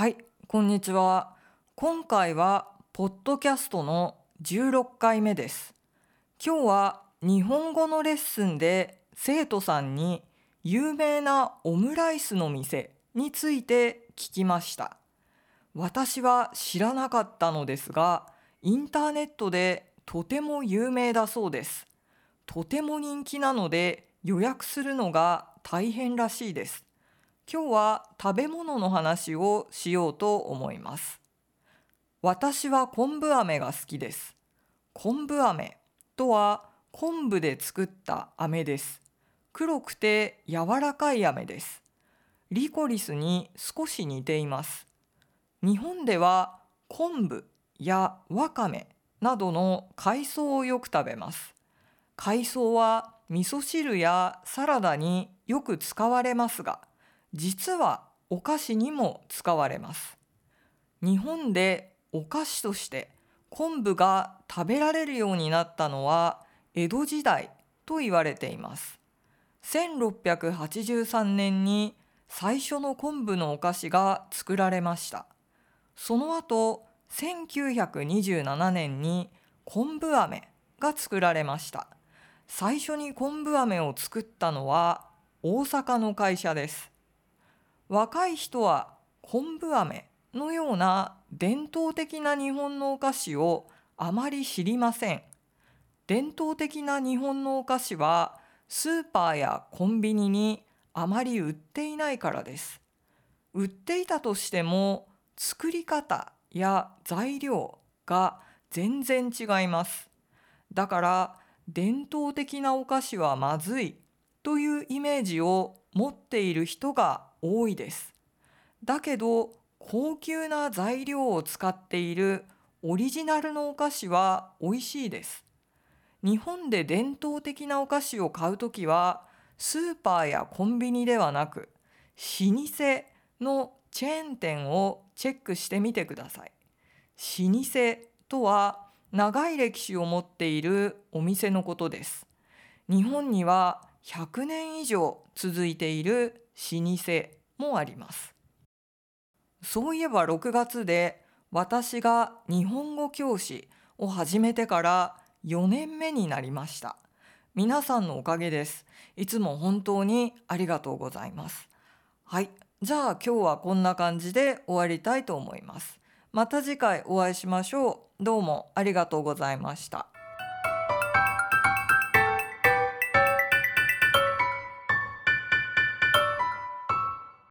はい、こんにちは。今回はポッドキャストの16回目です。今日は日本語のレッスンで生徒さんに有名なオムライスの店について聞きました。私は知らなかったのですが、インターネットでとても有名だそうです。とても人気なので予約するのが大変らしいです。今日は食べ物の話をしようと思います。私は昆布飴が好きです。昆布飴とは昆布で作った飴です。黒くて柔らかい飴です。リコリスに少し似ています。日本では昆布やわかめなどの海藻をよく食べます。海藻は味噌汁やサラダによく使われますが、実はお菓子にも使われます。日本でお菓子として昆布が食べられるようになったのは江戸時代と言われています。1683年に最初の昆布のお菓子が作られました。その後、1927年に昆布飴が作られました。最初に昆布飴を作ったのは大阪の会社です。若い人は昆布飴のような伝統的な日本のお菓子をあまり知りません。伝統的な日本のお菓子はスーパーやコンビニにあまり売っていないからです。売っていたとしても作り方や材料が全然違います。だから伝統的なお菓子はまずいというイメージを持っている人が多いです。だけど高級な材料を使っているオリジナルのお菓子は美味しいです。日本で伝統的なお菓子を買うときはスーパーやコンビニではなく老舗のチェーン店をチェックしてみてください。老舗とは長い歴史を持っているお店のことです。日本には100年以上続いている老舗もあります。そういえば6月で私が日本語教師を始めてから4年目になりました。皆さんのおかげです。いつも本当にありがとうございます。はい。じゃあ今日はこんな感じで終わりたいと思います。また次回お会いしましょう。どうもありがとうございました。